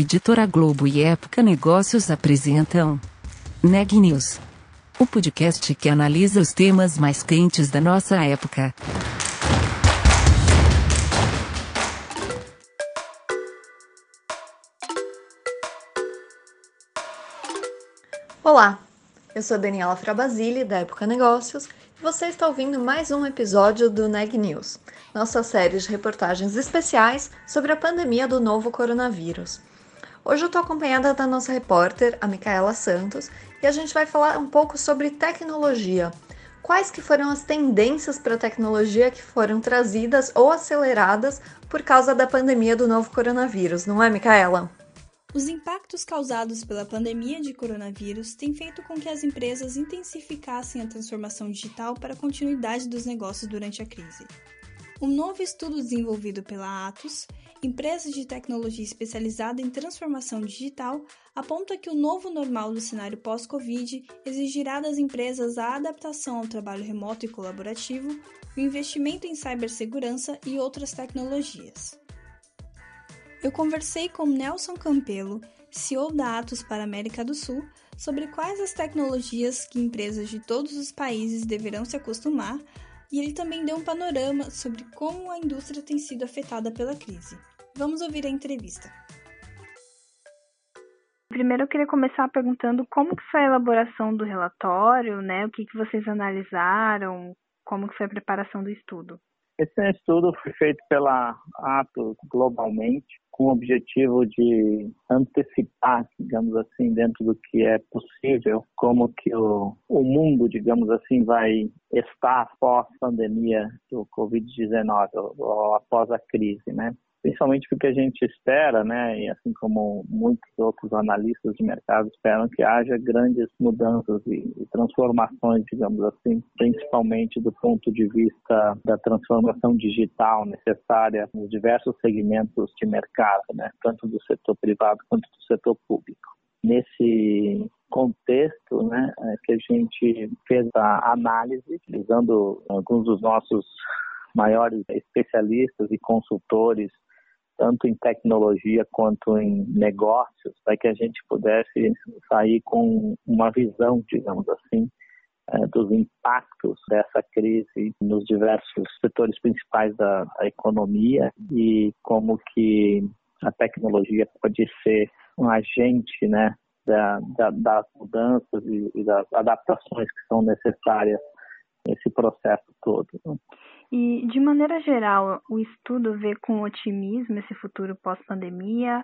Editora Globo e Época Negócios apresentam Neg News, o podcast que analisa os temas mais quentes da nossa época. Olá, eu sou Daniela Frabasile, da Época Negócios, e você está ouvindo mais um episódio do Neg News, nossa série de reportagens especiais sobre a pandemia do novo coronavírus. Hoje eu estou acompanhada da nossa repórter, a Micaela Santos, e a gente vai falar um pouco sobre tecnologia. Quais que foram as tendências para a tecnologia que foram trazidas ou aceleradas por causa da pandemia do novo coronavírus, não é, Micaela? Os impactos causados pela pandemia de coronavírus têm feito com que as empresas intensificassem a transformação digital para a continuidade dos negócios durante a crise. Um novo estudo desenvolvido pela Atos, empresa de tecnologia especializada em transformação digital, aponta que o novo normal do cenário pós-Covid exigirá das empresas a adaptação ao trabalho remoto e colaborativo, o investimento em cibersegurança e outras tecnologias. Eu conversei com Nelson Campelo, CEO da Atos para a América do Sul, sobre quais as tecnologias que empresas de todos os países deverão se acostumar e ele também deu um panorama sobre como a indústria tem sido afetada pela crise. Vamos ouvir a entrevista. Primeiro eu queria começar perguntando como que foi a elaboração do relatório, né? O que, que vocês analisaram, como que foi a preparação do estudo. Esse estudo foi feito pela Atos globalmente com o objetivo de antecipar, digamos assim, dentro do que é possível, como que o, o mundo, digamos assim, vai estar após a pandemia do Covid-19 ou após a crise, né? Principalmente porque a gente espera, né, e assim como muitos outros analistas de mercado esperam que haja grandes mudanças e, e, transformações, digamos assim, principalmente do ponto de vista da transformação digital necessária nos diversos segmentos de mercado, né, tanto do setor privado quanto do setor público. Nesse contexto, né, é que a gente fez a análise utilizando alguns dos nossos maiores especialistas e consultores tanto em tecnologia quanto em negócios, para que a gente pudesse sair com uma visão, digamos assim, eh, dos impactos dessa crise nos diversos setores principais da, da economia e como que a tecnologia pode ser um agente, né, da, da, das mudanças e, e das adaptações que são necessárias nesse processo todo. E, de maneira geral, o estudo vê com otimismo esse futuro pós-pandemia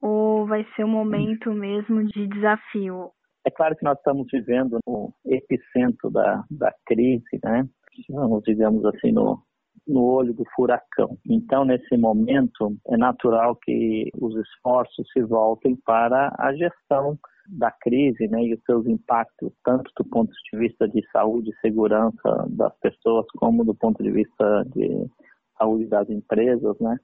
ou vai ser um momento mesmo de desafio? É claro que nós estamos vivendo no epicentro da, da crise, né? Estamos, digamos assim, no, no olho do furacão. Então, nesse momento, é natural que os esforços se voltem para a gestão da crise né, e os seus impactos, tanto do ponto de vista de saúde e segurança das pessoas, como do ponto de vista de saúde das empresas, né,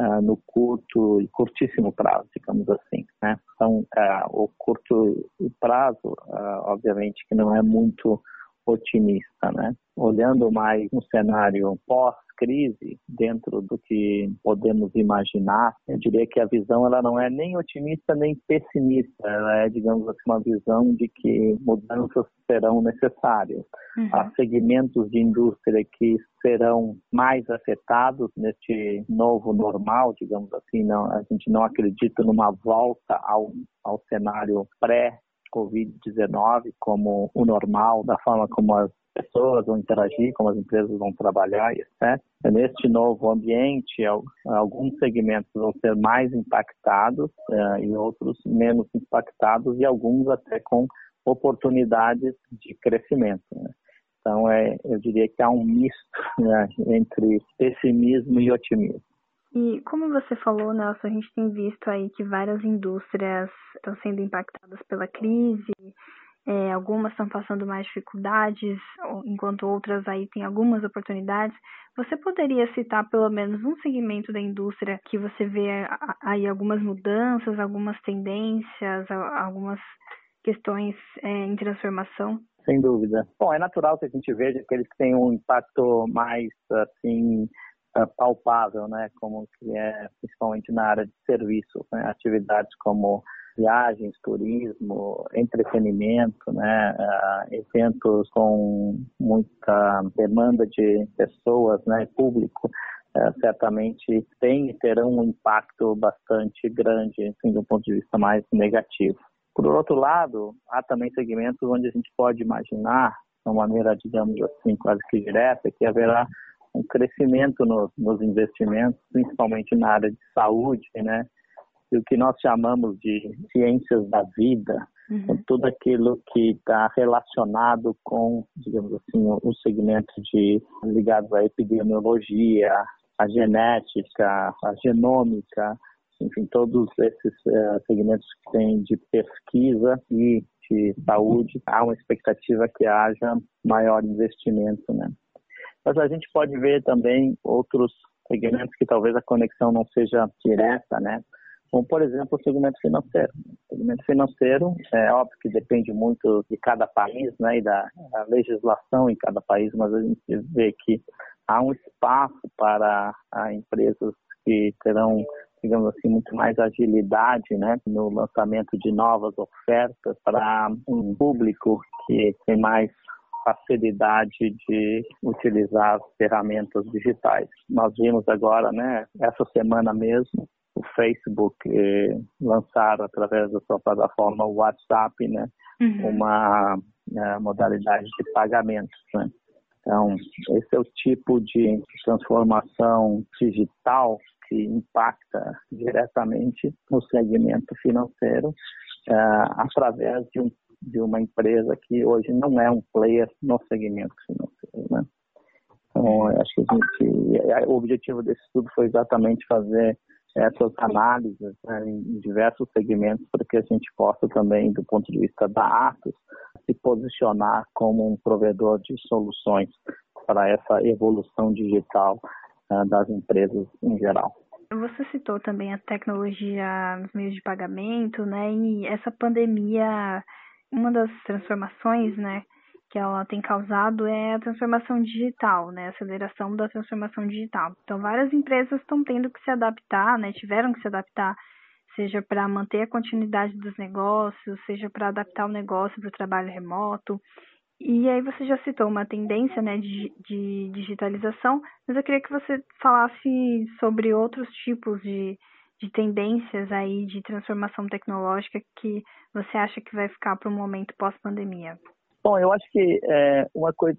uh, no curto e curtíssimo prazo, digamos assim. Né. Então, uh, o curto prazo, uh, obviamente, que não é muito otimista, né? Olhando mais um cenário pós crise dentro do que podemos imaginar, eu diria que a visão ela não é nem otimista nem pessimista, ela é, digamos assim, uma visão de que mudanças serão necessárias. Uhum. Há segmentos de indústria que serão mais afetados neste novo normal, digamos assim, não, a gente não acredita numa volta ao, ao cenário pré Covid-19 como o normal, da forma como as pessoas vão interagir, como as empresas vão trabalhar, etc. Neste novo ambiente, alguns segmentos vão ser mais impactados uh, e outros menos impactados e alguns até com oportunidades de crescimento. Né? Então, é, eu diria que há um misto né, entre pessimismo e otimismo. E como você falou, Nelson, a gente tem visto aí que várias indústrias estão sendo impactadas pela crise, é, algumas estão passando mais dificuldades, enquanto outras aí têm algumas oportunidades. Você poderia citar pelo menos um segmento da indústria que você vê aí algumas mudanças, algumas tendências, algumas questões é, em transformação? Sem dúvida. Bom, é natural que a gente veja que eles têm um impacto mais assim palpável, né, como que é principalmente na área de serviços, né, atividades como viagens, turismo, entretenimento, né, uh, eventos com muita demanda de pessoas, né, público, uh, certamente tem e terão um impacto bastante grande, assim, do ponto de vista mais negativo. Por outro lado, há também segmentos onde a gente pode imaginar, de uma maneira, digamos assim, quase que direta, que haverá um crescimento no, nos investimentos, principalmente na área de saúde, né? E o que nós chamamos de ciências da vida, uhum. tudo aquilo que está relacionado com, digamos assim, os segmentos de ligados à epidemiologia, à genética, à genômica, enfim, todos esses uh, segmentos que têm de pesquisa e de saúde, há uma expectativa que haja maior investimento, né? Mas a gente pode ver também outros segmentos que talvez a conexão não seja direta, né? Como, por exemplo, o segmento financeiro. O segmento financeiro, é óbvio que depende muito de cada país, né, e da legislação em cada país, mas a gente vê que há um espaço para empresas que terão digamos assim, muito mais agilidade né, no lançamento de novas ofertas para um público que tem mais facilidade de utilizar ferramentas digitais. Nós vimos agora, né, essa semana mesmo, o Facebook eh, lançar através da sua plataforma WhatsApp, né, uhum. uma eh, modalidade de pagamentos, né. Então, esse é o tipo de transformação digital que impacta diretamente no segmento financeiro uh, através de, um, de, uma empresa que hoje não é um player no segmento financeiro. Né? Então, acho que gente, o objetivo desse estudo foi exatamente fazer essas análises né, em diversos segmentos para que a gente possa também, do ponto de vista da Atos, se posicionar como um provedor de soluções para essa evolução digital uh, das empresas em geral. Você citou também a tecnologia nos meios de pagamento, né? E essa pandemia, uma das transformações, né, que ela tem causado é a transformação digital, né? A aceleração da transformação digital. Então, várias empresas estão tendo que se adaptar, né? Tiveram que se adaptar, seja para manter a continuidade dos negócios, seja para adaptar o negócio para o trabalho remoto. E aí você já citou uma tendência né, de, de digitalização, mas eu queria que você falasse sobre outros tipos de, de tendências aí de transformação tecnológica que você acha que vai ficar para o momento pós-pandemia. Bom, eu acho que é, uma coisa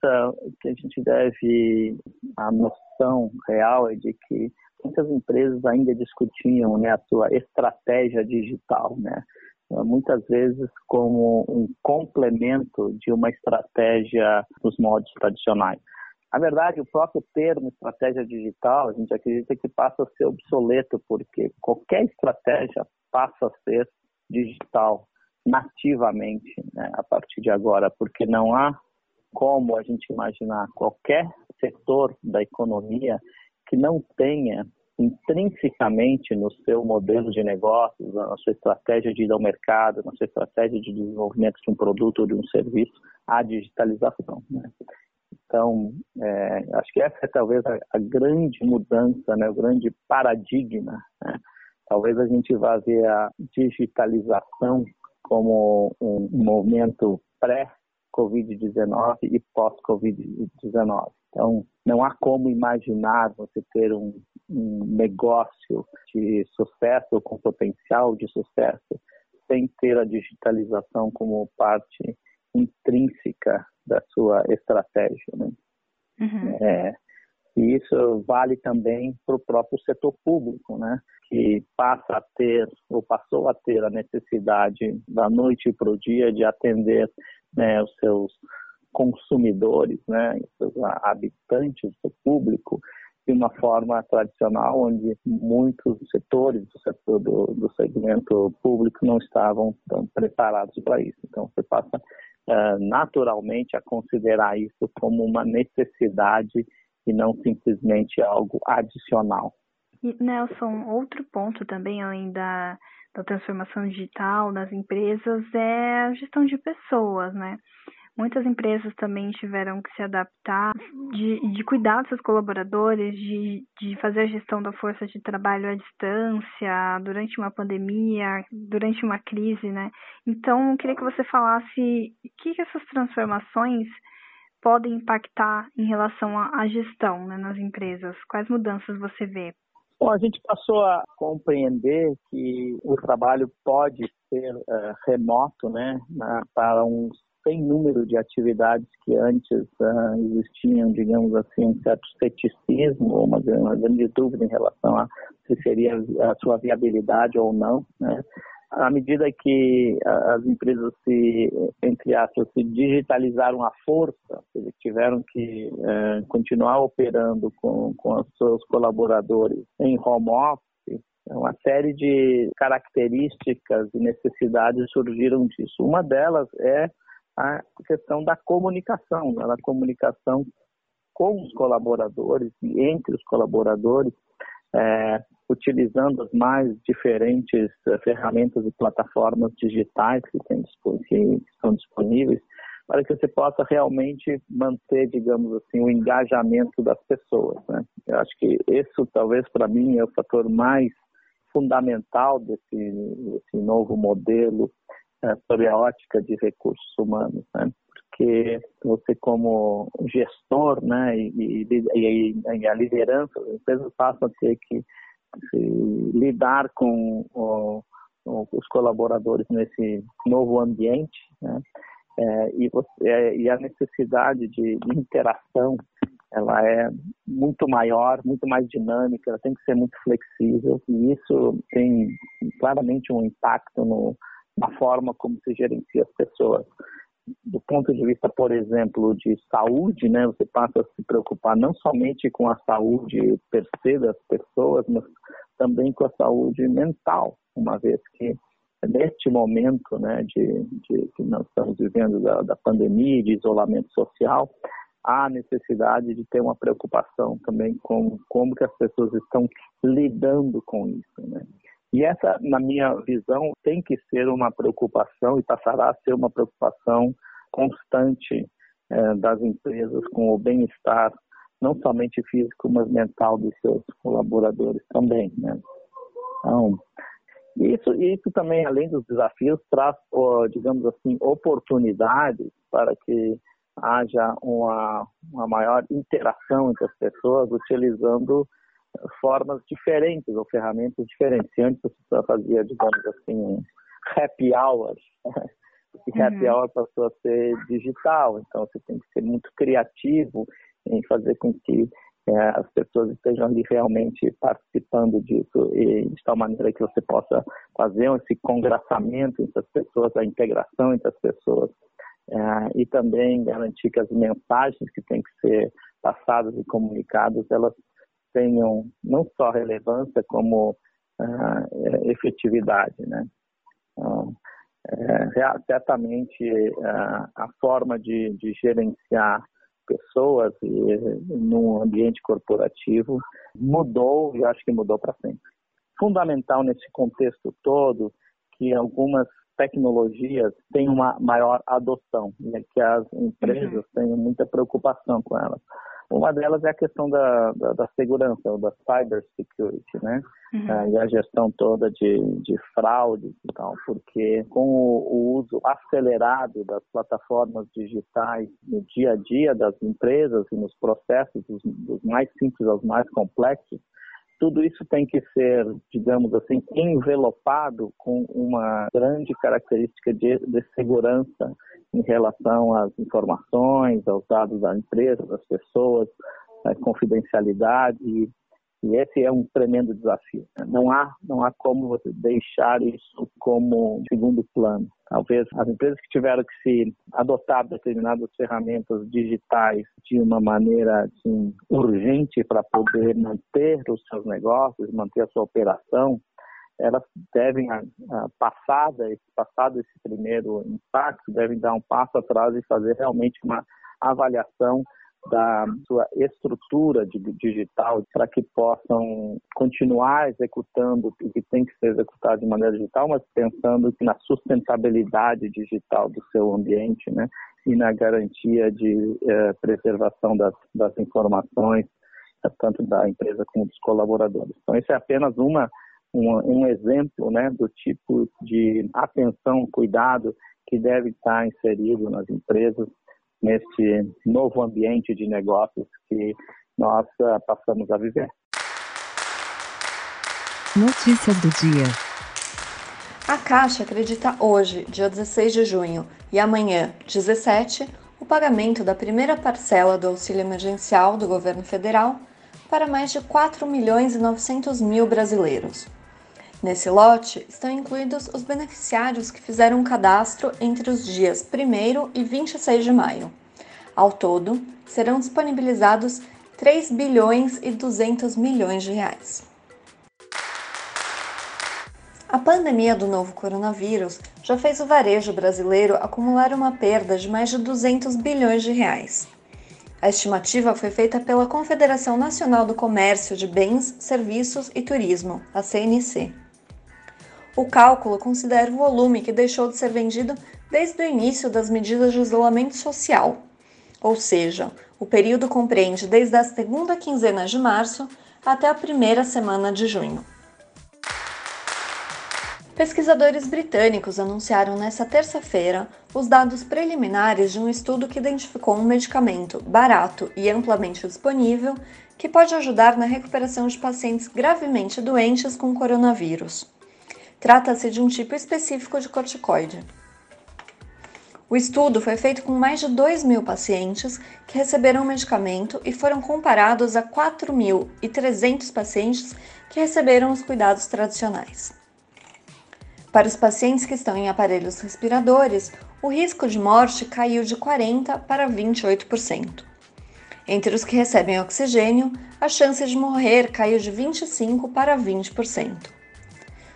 que a gente deve, a noção real é de que muitas empresas ainda discutiam né, a sua estratégia digital, né? muitas vezes como um complemento de uma estratégia dos modos tradicionais. Na verdade, o próprio termo estratégia digital, a gente acredita que passa a ser obsoleto, porque qualquer estratégia passa a ser digital nativamente né, a partir de agora, porque não há como a gente imaginar qualquer setor da economia que não tenha intrinsecamente no seu modelo de negócios, na sua estratégia de ir ao mercado, na sua estratégia de desenvolvimento de um produto ou de um serviço, a digitalização. Né? Então, é, acho que essa é talvez a, a, grande mudança, né, o grande paradigma. Né? Talvez a gente vá ver a digitalização como um momento pré-Covid-19 e pós-Covid-19. Então, não há como imaginar você ter um, um negócio de sucesso, com potencial de sucesso, sem ter a digitalização como parte intrínseca da sua estratégia. Né? Uhum. É, e isso vale também para o próprio setor público, né? que passa a ter, ou passou a ter a necessidade da noite para o dia de atender né, os seus consumidores, né, seus habitantes, seu público, de uma forma tradicional, onde muitos setores do setor do, do segmento público não estavam tão preparados para isso. Então, você passa uh, naturalmente a considerar isso como uma necessidade e não simplesmente algo adicional. E, Nelson, outro ponto também, além da, da transformação digital das empresas, é a gestão de pessoas, né? Muitas empresas também tiveram que se adaptar, de, de cuidar dos seus colaboradores, de, de fazer a gestão da força de trabalho à distância, durante uma pandemia, durante uma crise, né? Então, eu queria que você falasse o que, que essas transformações podem impactar em relação à gestão né, nas empresas? Quais mudanças você vê? Bom, a gente passou a compreender que o trabalho pode ser uh, remoto, né, na, para um sem número de atividades que antes uh, existiam, digamos assim, um certo ceticismo uma, uma grande dúvida em relação a se seria a sua viabilidade ou não, né? à medida que as empresas se, entre aspas, se digitalizaram à força, eles tiveram que é, continuar operando com, com os seus colaboradores em home office, uma série de características e necessidades surgiram disso. Uma delas é a questão da comunicação, da comunicação com os colaboradores e entre os colaboradores, é, utilizando as mais diferentes uh, ferramentas e plataformas digitais que, tem, que estão disponíveis, para que você possa realmente manter, digamos assim, o engajamento das pessoas. Né? Eu acho que isso, talvez, para mim, é o fator mais fundamental desse, desse novo modelo sob a ótica de recursos humanos. Né? porque você como gestor, né, e, e, e, a liderança as empresas passam a ter que lidar com o, os colaboradores nesse novo ambiente, né? É, e, você, é, e, a necessidade de, de, interação ela é muito maior, muito mais dinâmica, ela tem que ser muito flexível e isso tem claramente um impacto no, na forma como se gerencia as pessoas do ponto de vista, por exemplo, de saúde, né, você passa a se preocupar não somente com a saúde per se das pessoas, mas também com a saúde mental, uma vez que neste momento, né, de, de que nós estamos vivendo da, da pandemia, de isolamento social, há necessidade de ter uma preocupação também com como que as pessoas estão lidando com isso, né? E essa, na minha visão, tem que ser uma preocupação e passará a ser uma preocupação constante eh, das empresas com o bem-estar, não somente físico, mas mental dos seus colaboradores também. Né? Então, isso, isso também, além dos desafios, traz, digamos assim, oportunidades para que haja uma, uma maior interação entre as pessoas utilizando formas diferentes ou ferramentas diferentes. Antes você fazia, digamos assim, happy hours, e happy uhum. hour passou a ser digital, então você tem que ser muito criativo em fazer com que é, as pessoas estejam ali realmente participando disso e de tal maneira que você possa fazer esse congraçamento entre as pessoas, a integração entre as pessoas é, e também garantir que as mensagens que têm que ser passadas e comunicadas elas tenham não só relevância como ah, é, efetividade, né? Então, é, certamente ah, a forma de, de gerenciar pessoas e, num ambiente corporativo mudou e acho que mudou para sempre. Fundamental nesse contexto todo que algumas tecnologias tenham uma maior adoção, né, que as empresas uhum. tenham muita preocupação com elas. Uma delas é a questão da, da, da segurança, ou da cyber security, né? Uhum. Ah, e a gestão toda de, de fraudes e tal, porque com o, o, uso acelerado das plataformas digitais no dia a dia das empresas e nos processos, dos, dos mais simples aos mais complexos, tudo isso tem que ser, digamos assim, envelopado com uma grande característica de, de segurança em relação às informações, aos dados da empresa, das pessoas, a confidencialidade e, esse é um tremendo desafio. Né? Não há não há como você deixar isso como segundo plano. Talvez as empresas que tiveram que se adotar determinadas ferramentas digitais de uma maneira assim, urgente para poder manter os seus negócios, manter a sua operação, elas devem, passada, passado esse primeiro impacto, devem dar um passo atrás e fazer realmente uma avaliação da sua estrutura digital para que possam continuar executando o que tem que ser executado de maneira digital, mas pensando na sustentabilidade digital do seu ambiente, né? e na garantia de eh, preservação das, das informações, tanto da empresa como dos colaboradores. Então, esse é apenas uma, uma um exemplo né, do tipo de atenção, cuidado que deve estar inserido nas empresas neste novo ambiente de negócios que nós uh, passamos a viver. Notícias do dia. A Caixa acredita hoje, dia 16 de junho, e amanhã, 17, o pagamento da primeira parcela do auxílio emergencial do governo federal para mais de 4 milhões e 900 mil brasileiros. Nesse lote estão incluídos os beneficiários que fizeram um cadastro entre os dias 1 e 26 de maio. Ao todo, serão disponibilizados 3 bilhões e 200 milhões de reais. A pandemia do novo coronavírus já fez o varejo brasileiro acumular uma perda de mais de 200 bilhões de reais. A estimativa foi feita pela Confederação Nacional do Comércio de Bens, Serviços e Turismo, a CNC. O cálculo considera o volume que deixou de ser vendido desde o início das medidas de isolamento social, ou seja, o período compreende desde a segunda quinzena de março até a primeira semana de junho. Pesquisadores britânicos anunciaram nesta terça-feira os dados preliminares de um estudo que identificou um medicamento barato e amplamente disponível que pode ajudar na recuperação de pacientes gravemente doentes com coronavírus. Trata-se de um tipo específico de corticoide. O estudo foi feito com mais de 2 mil pacientes que receberam o medicamento e foram comparados a 4.300 pacientes que receberam os cuidados tradicionais. Para os pacientes que estão em aparelhos respiradores, o risco de morte caiu de 40% para 28%. Entre os que recebem oxigênio, a chance de morrer caiu de 25% para 20%.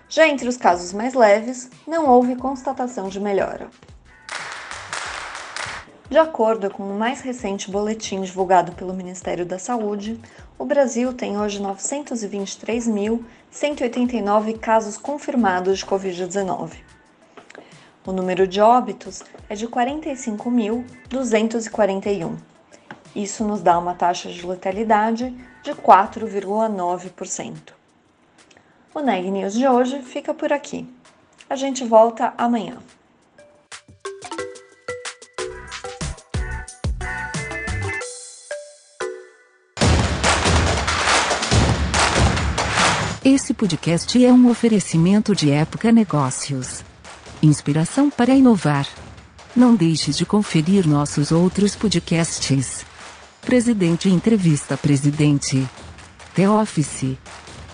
Já entre os casos mais leves, não houve constatação de melhora. De acordo com o mais recente boletim divulgado pelo Ministério da Saúde, o Brasil tem hoje 923.189 casos confirmados de Covid-19. O número de óbitos é de 45.241. Isso nos dá uma taxa de letalidade de 4,9%. O Neg News de hoje fica por aqui. A gente volta amanhã. Esse podcast é um oferecimento de Época Negócios. Inspiração para inovar. Não deixe de conferir nossos outros podcasts. Presidente Entrevista Presidente. The Office.